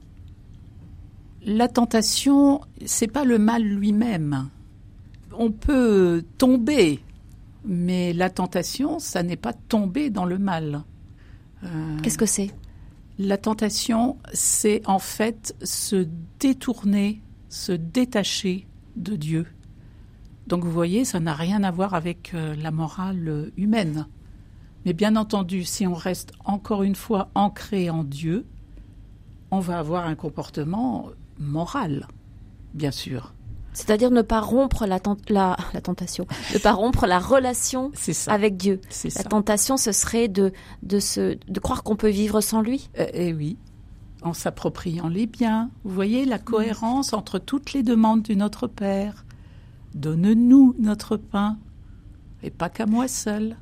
La tentation, c'est pas le mal lui-même. On peut tomber, mais la tentation, ça n'est pas tomber dans le mal. Euh, Qu'est-ce que c'est? La tentation, c'est en fait se détourner, se détacher de Dieu. Donc vous voyez, ça n'a rien à voir avec euh, la morale humaine. Mais bien entendu, si on reste encore une fois ancré en Dieu, on va avoir un comportement moral, bien sûr. C'est-à-dire ne pas rompre la, la, tentation, ne pas rompre la relation avec Dieu. La tentation, ce serait de, de, se, de croire qu'on peut vivre sans lui. Eh, eh oui, en s'appropriant les biens. Vous voyez la cohérence entre toutes les demandes du Notre Père. Donne-nous notre pain, et pas qu'à moi seul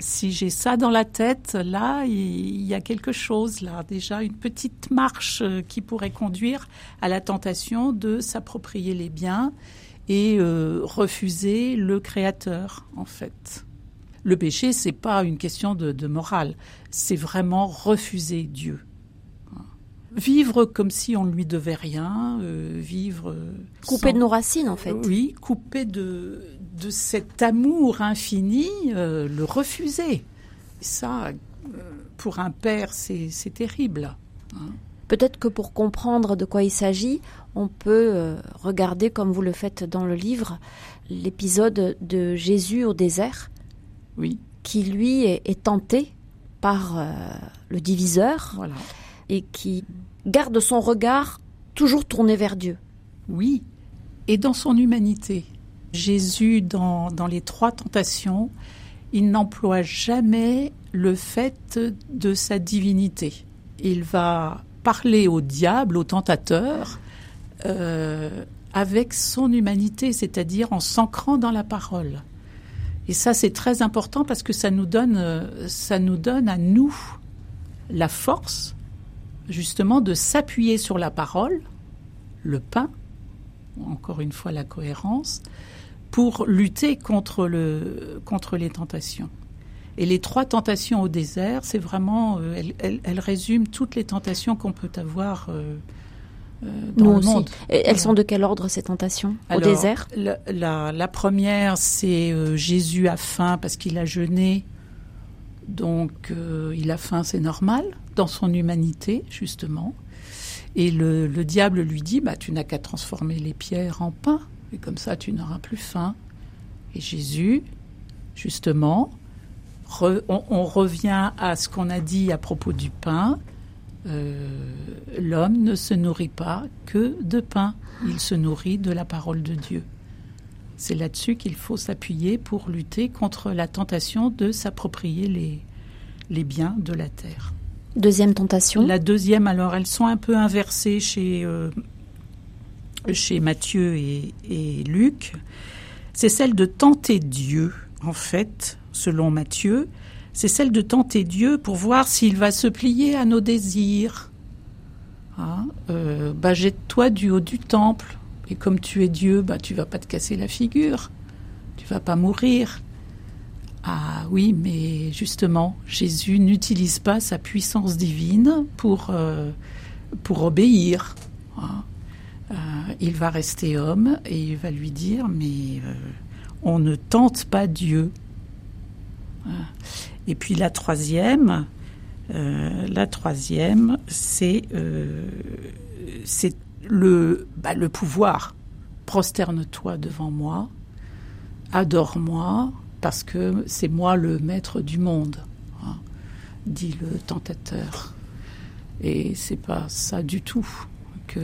si j'ai ça dans la tête, là, il y a quelque chose, là, déjà une petite marche euh, qui pourrait conduire à la tentation de s'approprier les biens et euh, refuser le Créateur, en fait. Le péché, c'est pas une question de, morale, c'est vraiment refuser Dieu. Vivre comme si on ne lui devait rien, euh, vivre. Coupé de nos racines, en fait. oui, coupé de, de cet amour infini, euh, le refuser. ça, euh, pour un père, c'est terrible. Hein. Peut-être que pour comprendre de quoi il s'agit, on peut euh, regarder, comme vous le faites dans le livre, l'épisode de Jésus au désert, oui. qui lui est, tenté par le diviseur et qui garde son regard toujours tourné vers Dieu. Oui, et dans son humanité. Jésus, dans, les trois tentations, il n'emploie jamais le fait de sa divinité. Il va parler au diable, au tentateur, euh, avec son humanité, c'est-à-dire en s'ancrant dans la parole. Et ça, c'est très important parce que ça ça nous donne à nous la force, justement, de s'appuyer sur la parole, le pain, encore une fois la cohérence, pour lutter contre, le, contre les tentations. Et les trois tentations au désert, c'est vraiment, euh, elles, résument toutes les tentations qu'on peut avoir euh, euh, dans le monde. elles sont de quel ordre ces tentations au désert? la, la, première, c'est Jésus a faim parce qu'il a jeûné, donc il a faim, c'est normal, dans son humanité justement. Et le, le diable lui dit, bah, tu n'as qu'à transformer les pierres en pain et comme ça tu n'auras plus faim. Et Jésus, justement, on, revient à ce qu'on a dit à propos du pain. Euh, l'homme ne se nourrit pas que de pain, il se nourrit de la parole de Dieu. C'est là-dessus qu'il faut s'appuyer pour lutter contre la tentation de s'approprier les, les biens de la terre. Deuxième tentation. La deuxième, alors, elles sont un peu inversées chez, euh, chez Matthieu et, Luc. C'est celle de tenter Dieu, en fait, selon Matthieu. C'est celle de tenter Dieu pour voir s'il va se plier à nos désirs. Hein, euh, bah, jette-toi du haut du temple. Et comme tu es Dieu, bah, tu vas pas te casser la figure. Tu vas pas mourir. Ah oui, mais justement, Jésus n'utilise pas sa puissance divine pour, euh, pour obéir. Hein. Euh, il va rester homme et il va lui dire, mais euh, on ne tente pas Dieu. Hein. Et puis la troisième, troisième, c'est c'est le, bah, le pouvoir. Prosterne-toi devant moi, adore-moi, parce que c'est moi le maître du monde, hein, dit le tentateur. Et c'est pas ça du tout que,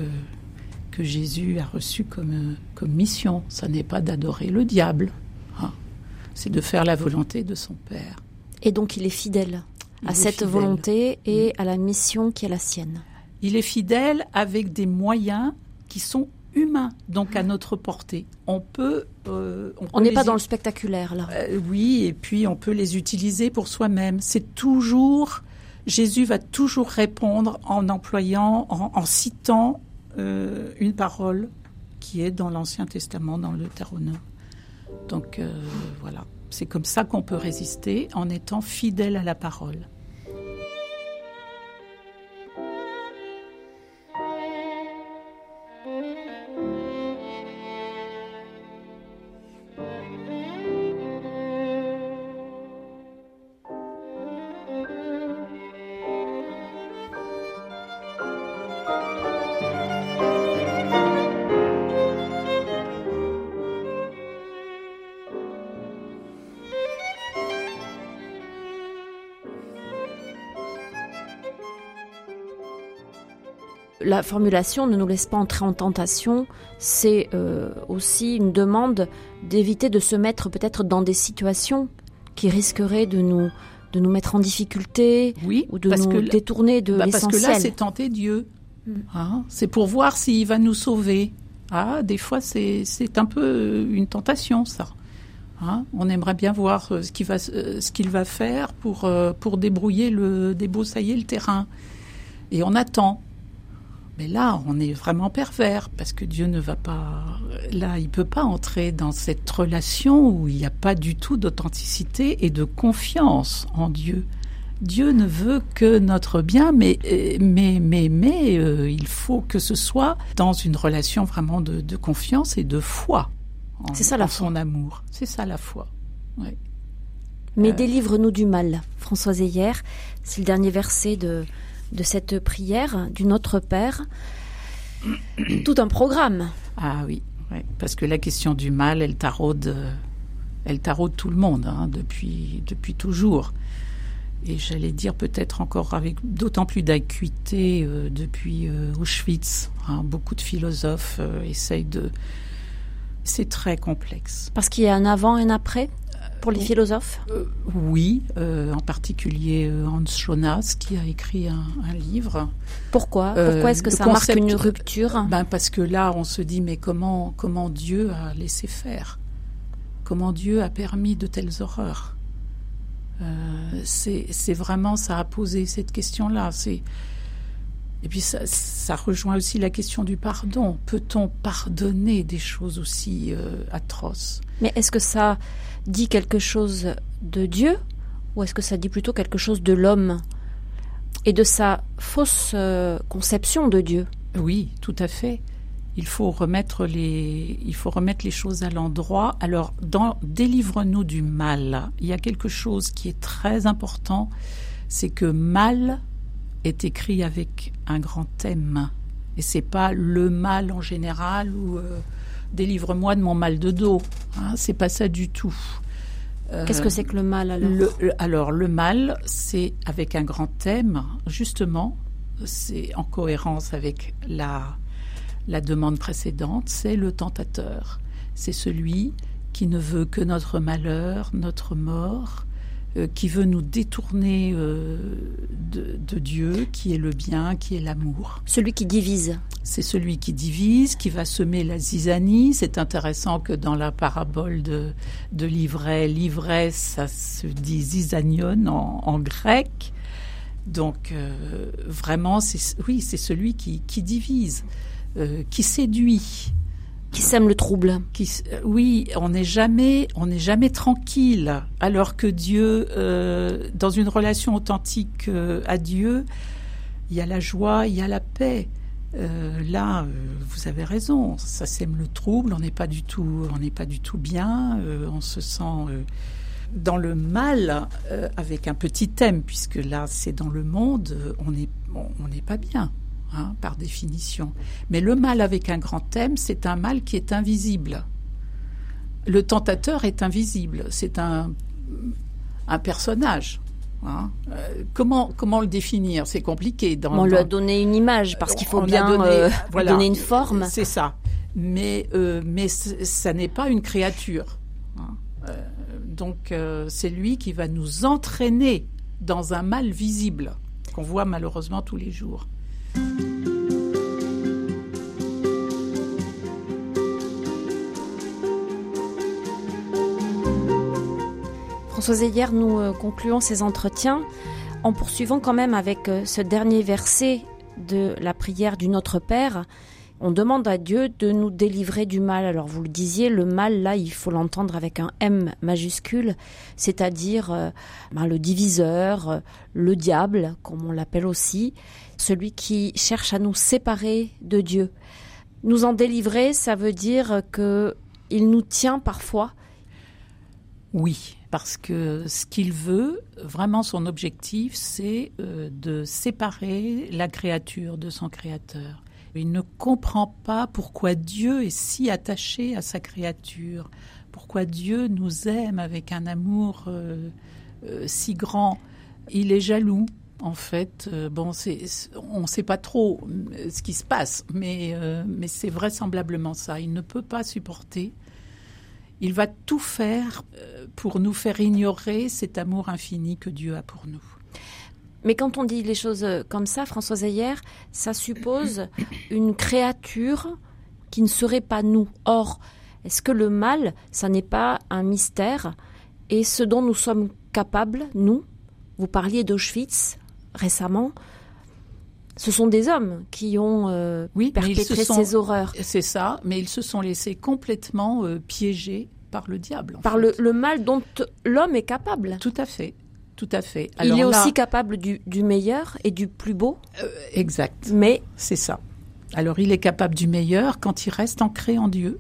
que Jésus a reçu comme, comme mission. Ça n'est pas d'adorer le diable, hein. c'est de faire la volonté de son Père. Et donc il est fidèle à cette volonté et à la mission qui est la sienne. Il est fidèle avec des moyens qui sont humain, donc à notre portée. On peut. Euh, on n'est pas dans le spectaculaire là. Euh, oui, et puis on peut les utiliser pour soi-même. C'est toujours. Jésus va toujours répondre en employant, en, citant euh, une parole qui est dans l'Ancien Testament, dans le Deutéronome. Donc voilà, c'est comme ça qu'on peut résister en étant fidèle à la parole. La formulation ne nous laisse pas entrer en tentation, c'est euh, aussi une demande d'éviter de se mettre peut-être dans des situations qui risqueraient de nous de nous mettre en difficulté oui, ou de nous détourner de l'essentiel. Bah, parce que là, c'est tenter Dieu. Mm. Hein, c'est pour voir s'il va nous sauver. Ah, des fois, c'est un peu une tentation, ça. Hein, on aimerait bien voir euh, ce qu'il va, euh, ce qu'il va faire pour, pour débrouiller le, débroussailler le terrain. Et on attend. Mais là, on est vraiment pervers parce que Dieu ne va pas. Là, il peut pas entrer dans cette relation où il n'y a pas du tout d'authenticité et de confiance en Dieu. Dieu ne veut que notre bien, mais mais mais mais euh, il faut que ce soit dans une relation vraiment de, confiance et de foi. C'est ça la foi. Son amour, c'est ça la foi. Mais euh. délivre-nous du mal, Françoise Ayer. C'est le dernier verset de de cette prière du Notre Père tout un programme. Ah oui, parce que la question du mal, elle taraude, elle taraude tout le monde hein, depuis, depuis toujours. Et j'allais dire peut-être encore avec d'autant plus d'acuité euh, depuis euh, Auschwitz. Hein. beaucoup de philosophes euh, essayent de. C'est très complexe. Parce qu'il y a un avant et un après? Pour les philosophes? Euh, Oui, euh, en particulier euh, Hans Jonas qui a écrit un, livre. Pourquoi? Pourquoi est-ce que ça marque une rupture? ben Parce que là, on se dit, mais comment, comment Dieu a laissé faire? Comment Dieu a permis de telles horreurs? C'est vraiment, ça a posé cette question-là. C'est et puis ça, ça, rejoint aussi la question du pardon. Peut-on pardonner des choses aussi atroces? Mais est-ce que ça dit quelque chose de Dieu ou est-ce que ça dit plutôt quelque chose de l'homme et de sa fausse euh, conception de Dieu? Oui, tout à fait. Il faut remettre les, il faut remettre les choses à l'endroit. Alors, dans Délivre-nous du mal, il y a quelque chose qui est très important, c'est que mal est écrit avec un grand thème. Et c'est pas le mal en général ou euh, délivre-moi de mon mal de dos. Hein, c'est pas ça du tout. Euh, Qu'est-ce que c'est que le mal alors? le, Alors le mal, c'est avec un grand thème, justement, c'est en cohérence avec la, la demande précédente, c'est le tentateur. C'est celui qui ne veut que notre malheur, notre mort, euh, qui veut nous détourner euh, de, Dieu, qui est le bien, qui est l'amour. Celui qui divise. C'est celui qui divise, qui va semer la zizanie. C'est intéressant que dans la parabole de, de l'ivraie, l'ivraie, ça se dit zizanion en, grec. Donc euh, vraiment, oui, c'est celui qui, qui divise, qui séduit, qui sème le trouble. Qui, euh, oui, on n'est jamais, on n'est jamais tranquille. Alors que Dieu, euh, dans une relation authentique euh, à Dieu, il y a la joie, il y a la paix. là, vous avez raison, ça sème le trouble. On n'est pas du tout, on n'est pas du tout bien. on se sent dans le mal avec un petit thème, puisque là, c'est dans le monde. On n'est, on n'est pas bien. Hein, par définition. Mais le mal avec un grand thème, c'est un mal qui est invisible. Le tentateur est invisible, c'est un, un personnage. Hein. Euh, comment, comment le définir? C'est compliqué. Dans, on lui a donné une image parce qu'il faut bien donné, euh, donner une forme. C'est ça. Mais, euh, mais ça n'est pas une créature. Hein. donc c'est lui qui va nous entraîner dans un mal visible qu'on voit malheureusement tous les jours. Françoise hier, nous euh, concluons ces entretiens en poursuivant quand même avec euh, ce dernier verset de la prière du Notre Père. On demande à Dieu de nous délivrer du mal. Alors vous le disiez, le mal, là, il faut l'entendre avec un M majuscule, c'est-à-dire euh, ben, le diviseur, le diable, comme on l'appelle aussi celui qui cherche à nous séparer de Dieu. Nous en délivrer, ça veut dire que il nous tient parfois. Oui, parce que ce qu'il veut, vraiment son objectif, c'est euh, de séparer la créature de son créateur. Il ne comprend pas pourquoi Dieu est si attaché à sa créature, pourquoi Dieu nous aime avec un amour euh, euh, si grand. Il est jaloux, en fait, euh, bon, on ne sait pas trop euh, ce qui se passe, mais, euh, mais c'est vraisemblablement ça. Il ne peut pas supporter. Il va tout faire pour nous faire ignorer cet amour infini que Dieu a pour nous. Mais quand on dit les choses comme ça, Françoise Ayer, ça suppose une créature qui ne serait pas nous. Or, est-ce que le mal, ça n'est pas un mystère? Et ce dont nous sommes capables, nous, vous parliez d'Auschwitz, récemment, ce sont des hommes qui ont euh, oui, perpétré ces horreurs. C'est ça, mais ils se sont laissés complètement euh, piéger par le diable. Par le, mal dont l'homme est capable. Tout à fait. Tout à fait. il est aussi capable du, meilleur et du plus beau. Euh, exact. Mais c'est ça. Alors il est capable du meilleur quand il reste ancré en Dieu.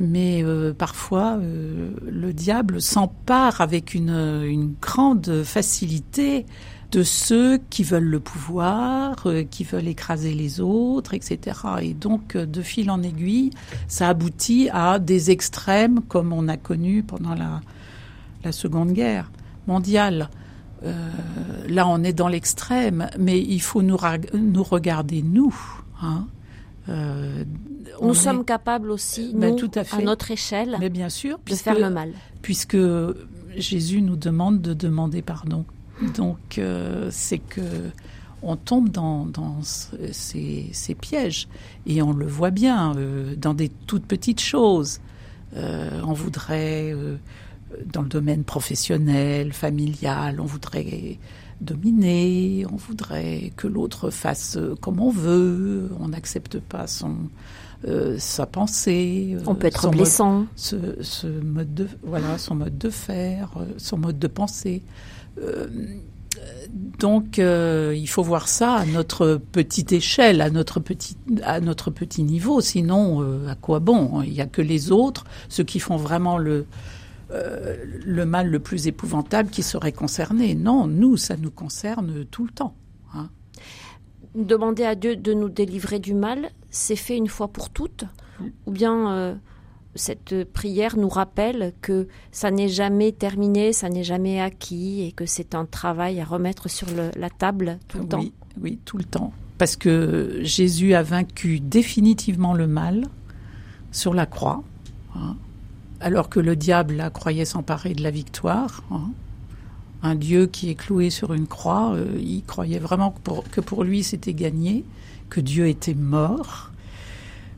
Mais parfois, le diable s'empare avec une, une grande facilité de ceux qui veulent le pouvoir, euh, qui veulent écraser les autres, etc. Et donc, euh, de fil en aiguille, ça aboutit à des extrêmes comme on a connu pendant la, la Seconde Guerre mondiale. Euh, là, on est dans l'extrême, mais il faut nous, nous regarder, nous. Hein. nous sommes capables aussi, ben, nous, tout à, fait. à, notre échelle, mais bien sûr, de faire le mal. Puisque Jésus nous demande de demander pardon. Donc, euh, c'est que on tombe dans, ces, pièges et on le voit bien euh, dans des toutes petites choses. Euh, on voudrait, dans le domaine professionnel, familial, on voudrait dominer, on voudrait que l'autre fasse comme on veut, on n'accepte pas son, sa pensée. On peut être blessant. ce, mode de, voilà, son mode de faire, son mode de penser. Euh, donc, euh, il faut voir ça à notre petite échelle, à notre petit, à notre petit niveau. Sinon, euh, à quoi bon? Il n'y a que les autres, ceux qui font vraiment le, le mal le plus épouvantable, qui seraient concernés. Non, nous, ça nous concerne tout le temps. Hein. Demander à Dieu de nous délivrer du mal, c'est fait une fois pour toutes Ou bien cette prière nous rappelle que ça n'est jamais terminé, ça n'est jamais acquis et que c'est un travail à remettre sur la table tout le temps. Oui, tout le temps. Parce que Jésus a vaincu définitivement le mal sur la croix, hein, alors que le diable croyait s'emparer de la victoire. Hein. un Dieu qui est cloué sur une croix. Euh, il croyait vraiment que pour lui c'était gagné, que Dieu était mort.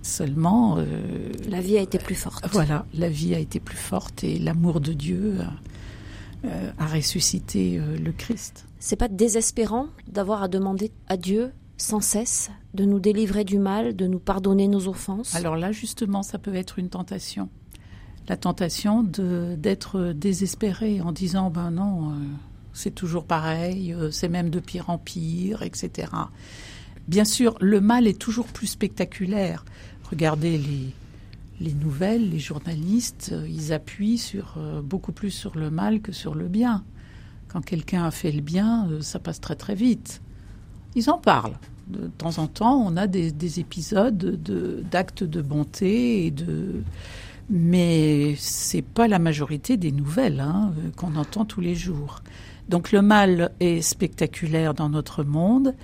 Seulement. Euh, la vie a été plus forte. Voilà, la vie a été plus forte et l'amour de Dieu euh, a ressuscité le Christ. C'est pas désespérant d'avoir à demander à Dieu sans cesse de nous délivrer du mal, de nous pardonner nos offenses? Alors là, justement, ça peut être une tentation la tentation d'être désespéré en disant ben non, euh, c'est toujours pareil, euh, c'est même de pire en pire, etc. Bien sûr, le mal est toujours plus spectaculaire. Regardez les les nouvelles, les journalistes, euh, ils appuient sur beaucoup plus sur le mal que sur le bien. Quand quelqu'un a fait le bien, ça passe très très vite. Ils en parlent. De temps en temps, on a des, des épisodes d'actes de bonté et de mais c'est pas la majorité des nouvelles hein, euh, qu'on entend tous les jours. Donc le mal est spectaculaire dans notre monde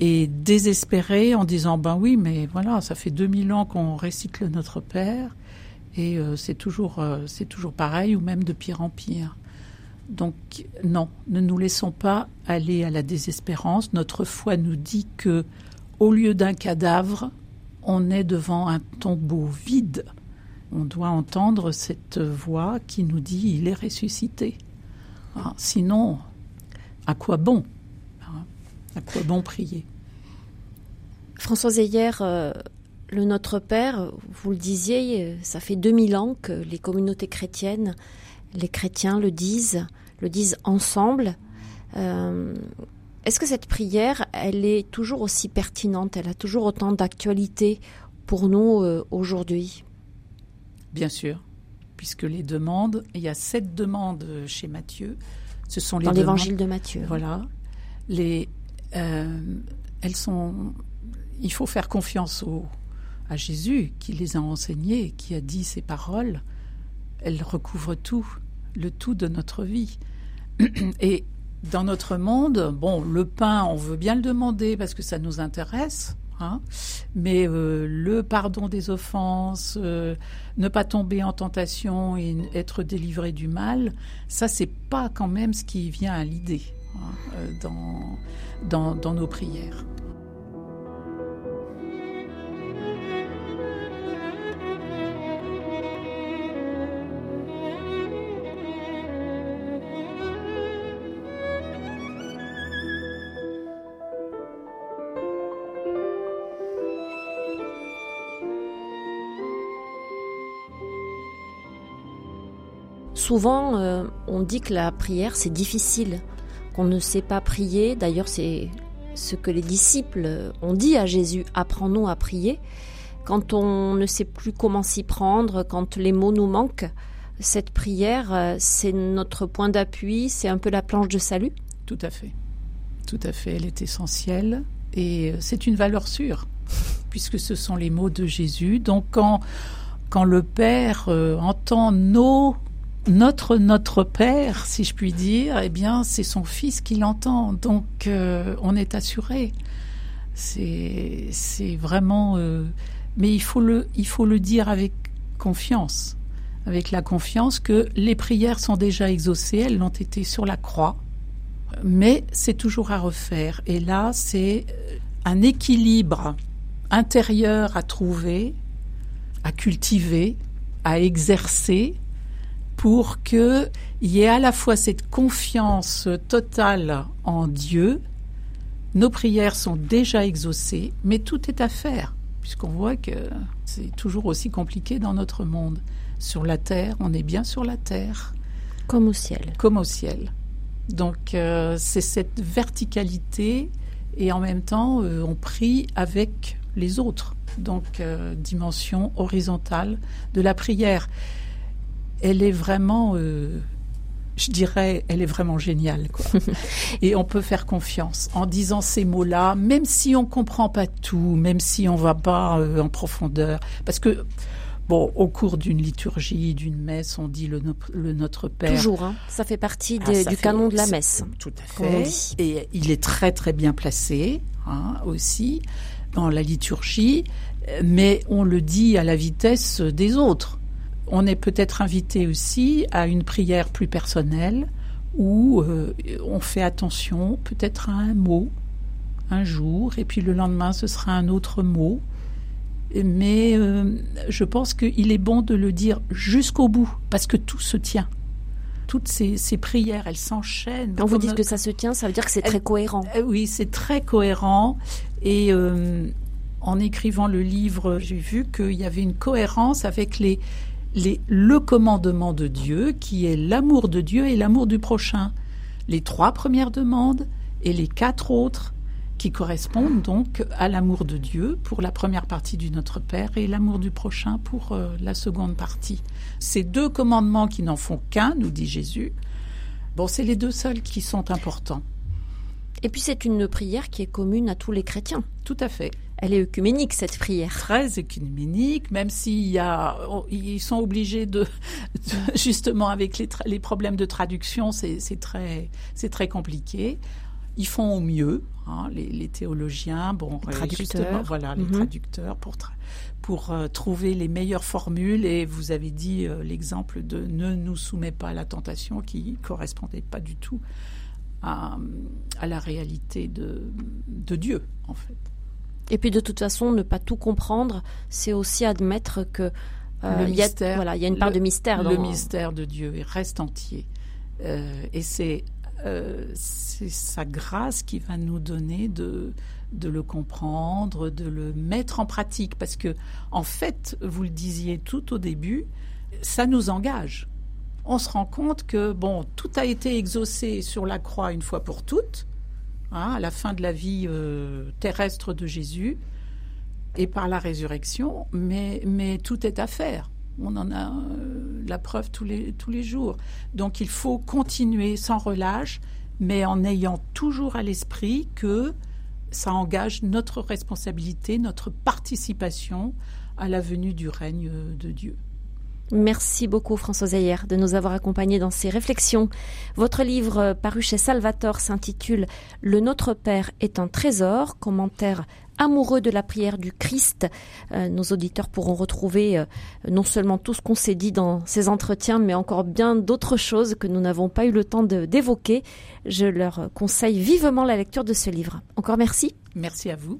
et désespéré en disant ben oui mais voilà ça fait 2000 ans qu'on récite le Notre Père et euh, c'est toujours euh, c'est toujours pareil ou même de pire en pire. Donc non, ne nous laissons pas aller à la désespérance. Notre foi nous dit que au lieu d'un cadavre, on est devant un tombeau vide on doit entendre cette voix qui nous dit il est ressuscité. Ah, sinon, à quoi bon? Ah, À quoi bon prier? François Zeyer, euh, le Notre Père, vous le disiez, euh, ça fait 2000 ans que les communautés chrétiennes, les chrétiens le disent, le disent ensemble. Euh, est-ce que cette prière, elle est toujours aussi pertinente, elle a toujours autant d'actualité pour nous aujourd'hui? Bien sûr, puisque les demandes, il y a sept demandes chez Matthieu. Ce sont les dans l'évangile de Matthieu. Voilà. Les, euh, elles sont. Il faut faire confiance à Jésus qui les a enseignées, qui a dit ces paroles. Elles recouvrent tout, le tout de notre vie. Et dans notre monde, bon, le pain, on veut bien le demander parce que ça nous intéresse. Hein. mais euh, le pardon des offenses, euh, ne pas tomber en tentation et être délivré du mal, ça c'est pas quand même ce qui vient à l'idée hein, euh, dans nos prières. Souvent, euh, on dit que la prière, c'est difficile, qu'on ne sait pas prier. D'ailleurs, c'est ce que les disciples ont dit à Jésus, apprends-nous à prier. Quand on ne sait plus comment s'y prendre, quand les mots nous manquent, cette prière, euh, c'est notre point d'appui, c'est un peu la planche de salut. Tout à fait. Tout à fait, elle est essentielle et euh, c'est une valeur sûre, puisque ce sont les mots de Jésus. Donc quand, quand le Père entend nos notre notre père, si je puis dire, eh bien, c'est son fils qui l'entend. Donc, euh, on est assuré. C'est c'est vraiment. Euh, mais il faut le il faut le dire avec confiance, avec la confiance que les prières sont déjà exaucées. Elles l'ont été sur la croix, mais c'est toujours à refaire. Et là, c'est un équilibre intérieur à trouver, à cultiver, à exercer pour qu'il y ait à la fois cette confiance totale en Dieu. Nos prières sont déjà exaucées, mais tout est à faire, puisqu'on voit que c'est toujours aussi compliqué dans notre monde. Sur la terre, on est bien sur la terre. Comme au ciel. Comme au ciel. Donc euh, c'est cette verticalité et en même temps euh, on prie avec les autres. Donc euh, dimension horizontale de la prière elle est vraiment, euh, je dirais, elle est vraiment géniale. Quoi. Et on peut faire confiance en disant ces mots-là, même si on comprend pas tout, même si on va pas euh, en profondeur, parce que Bon, au cours d'une liturgie, d'une messe, on dit le, Notre Père. Toujours, hein. ça fait partie ah, du canon de la messe. Tout à fait. Et il est très très bien placé hein, aussi dans la liturgie, mais on le dit à la vitesse des autres on est peut-être invité aussi à une prière plus personnelle où euh, on fait attention peut-être à un mot un jour, et puis le lendemain ce sera un autre mot. Mais euh, je pense qu'il est bon de le dire jusqu'au bout, parce que tout se tient. Toutes ces, prières, elles s'enchaînent. Quand vous dites que ça se tient, ça veut dire que c'est très cohérent. Oui, c'est très cohérent. Et en écrivant le livre, j'ai vu qu'il y avait une cohérence avec les, les, le commandement de Dieu, qui est l'amour de Dieu et l'amour du prochain. Les trois premières demandes et les quatre autres qui correspondent donc à l'amour de Dieu pour la première partie du Notre Père et l'amour du prochain pour euh, la seconde partie. Ces deux commandements qui n'en font qu'un, nous dit Jésus, bon, c'est les deux seuls qui sont importants. Et puis c'est une prière qui est commune à tous les chrétiens. Tout à fait. Elle est œcuménique cette prière. Très œcuménique, même s'il y a, oh, ils sont obligés de, justement avec les, les, problèmes de traduction, c'est très, c'est très compliqué. Ils font au mieux, hein, les, théologiens, bon, les traducteurs, voilà, les mhm. traducteurs pour pour euh, trouver les meilleures formules. Et vous avez dit euh, l'exemple de ne nous soumet pas à la tentation, qui correspondait pas du tout à, à la réalité de, de Dieu, en fait. Et puis de toute façon, ne pas tout comprendre, c'est aussi admettre que euh, il y, a, voilà, il y a une part de mystère. Dans... Le mystère de Dieu reste entier. Euh, et c'est euh, sa grâce qui va nous donner de, de le comprendre, de le mettre en pratique. Parce que, en fait, vous le disiez tout au début, ça nous engage. On se rend compte que, bon, tout a été exaucé sur la croix une fois pour toutes. Hein, à la fin de la vie euh, terrestre de Jésus et par la résurrection, mais, mais tout est à faire. On en a euh, la preuve tous les, tous les jours. Donc il faut continuer sans relâche, mais en ayant toujours à l'esprit que ça engage notre responsabilité, notre participation à la venue du règne de Dieu. Merci beaucoup François Ayer de nous avoir accompagnés dans ces réflexions. Votre livre euh, paru chez Salvator s'intitule Le Notre Père est un trésor, commentaire amoureux de la prière du Christ. Euh, nos auditeurs pourront retrouver euh, non seulement tout ce qu'on s'est dit dans ces entretiens, mais encore bien d'autres choses que nous n'avons pas eu le temps d'évoquer. Je leur conseille vivement la lecture de ce livre. Encore merci. Merci à vous.